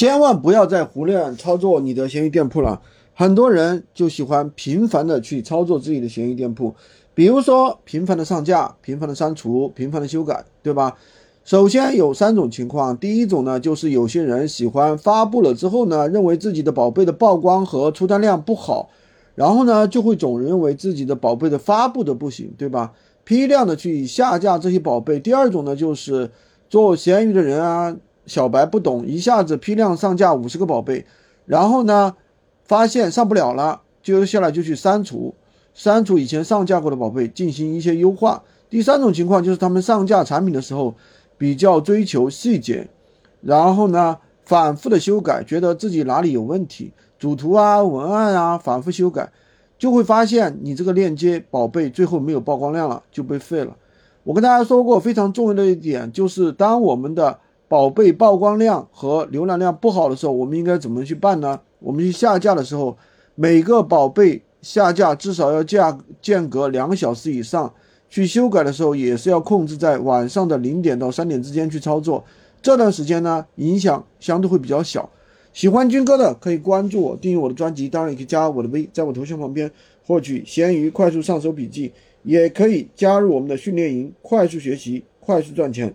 千万不要再胡乱操作你的闲鱼店铺了。很多人就喜欢频繁的去操作自己的闲鱼店铺，比如说频繁的上架、频繁的删除、频繁的修改，对吧？首先有三种情况，第一种呢，就是有些人喜欢发布了之后呢，认为自己的宝贝的曝光和出单量不好，然后呢，就会总认为自己的宝贝的发布的不行，对吧？批量的去下架这些宝贝。第二种呢，就是做闲鱼的人啊。小白不懂，一下子批量上架五十个宝贝，然后呢，发现上不了了，接下来就去删除，删除以前上架过的宝贝，进行一些优化。第三种情况就是他们上架产品的时候比较追求细节，然后呢，反复的修改，觉得自己哪里有问题，主图啊、文案啊，反复修改，就会发现你这个链接宝贝最后没有曝光量了，就被废了。我跟大家说过，非常重要的一点就是当我们的宝贝曝光量和浏览量不好的时候，我们应该怎么去办呢？我们去下架的时候，每个宝贝下架至少要价间隔两小时以上。去修改的时候，也是要控制在晚上的零点到三点之间去操作。这段时间呢，影响相对会比较小。喜欢军哥的可以关注我，订阅我的专辑，当然也可以加我的微，在我头像旁边获取闲鱼快速上手笔记，也可以加入我们的训练营，快速学习，快速赚钱。